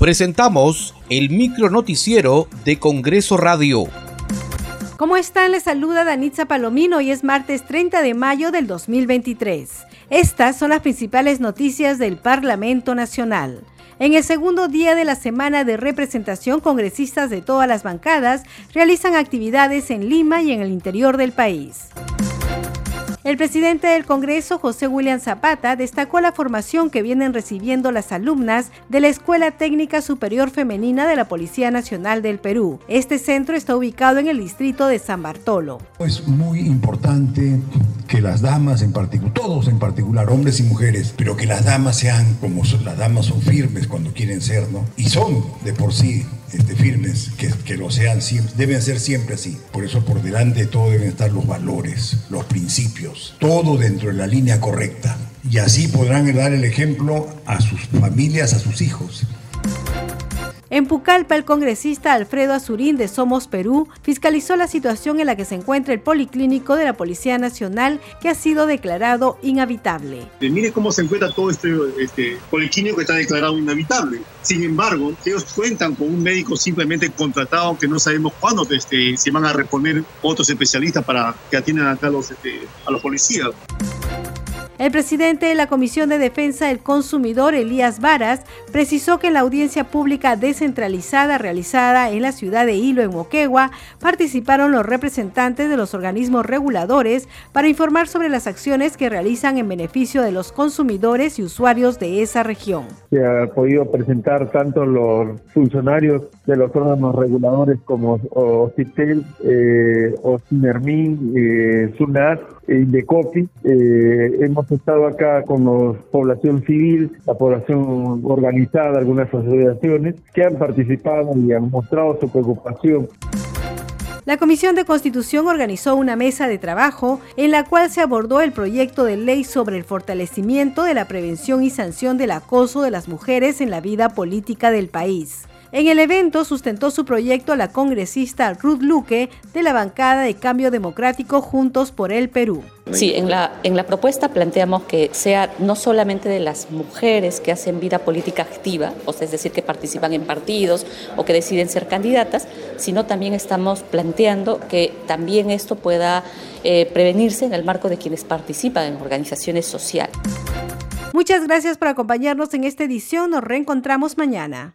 Presentamos el micro noticiero de Congreso Radio. ¿Cómo están? Les saluda Danitza Palomino. Hoy es martes 30 de mayo del 2023. Estas son las principales noticias del Parlamento Nacional. En el segundo día de la semana de representación, congresistas de todas las bancadas realizan actividades en Lima y en el interior del país. El presidente del Congreso, José William Zapata, destacó la formación que vienen recibiendo las alumnas de la Escuela Técnica Superior Femenina de la Policía Nacional del Perú. Este centro está ubicado en el distrito de San Bartolo. Es muy importante que las damas en particular, todos en particular, hombres y mujeres, pero que las damas sean como las damas son firmes cuando quieren ser, ¿no? Y son de por sí este, firmes, que, que, lo sean siempre, deben ser siempre así. Por eso por delante de todo deben estar los valores, los principios, todo dentro de la línea correcta. Y así podrán dar el ejemplo a sus familias, a sus hijos. En Pucallpa, el congresista Alfredo Azurín de Somos Perú fiscalizó la situación en la que se encuentra el policlínico de la Policía Nacional que ha sido declarado inhabitable. Mire cómo se encuentra todo este, este policlínico que está declarado inhabitable. Sin embargo, ellos cuentan con un médico simplemente contratado que no sabemos cuándo este, se van a reponer otros especialistas para que atiendan acá a los, este, policías. El presidente de la Comisión de Defensa del Consumidor, Elías Varas, precisó que en la audiencia pública descentralizada realizada en la ciudad de Hilo, en Moquegua, participaron los representantes de los organismos reguladores para informar sobre las acciones que realizan en beneficio de los consumidores y usuarios de esa región. Se ha podido presentar tanto los funcionarios de los órganos reguladores como OCITEL, eh, OCINERMIN, eh, SUNAT, Indecopi. Eh, hemos estado acá con la población civil, la población organizada, algunas asociaciones que han participado y han mostrado su preocupación. La Comisión de Constitución organizó una mesa de trabajo en la cual se abordó el proyecto de ley sobre el fortalecimiento de la prevención y sanción del acoso de las mujeres en la vida política del país. En el evento sustentó su proyecto la congresista Ruth Luque de la bancada de Cambio Democrático Juntos por el Perú. Sí, en la, en la propuesta planteamos que sea no solamente de las mujeres que hacen vida política activa, o sea, es decir, que participan en partidos o que deciden ser candidatas, sino también estamos planteando que también esto pueda eh, prevenirse en el marco de quienes participan en organizaciones sociales. Muchas gracias por acompañarnos en esta edición. Nos reencontramos mañana.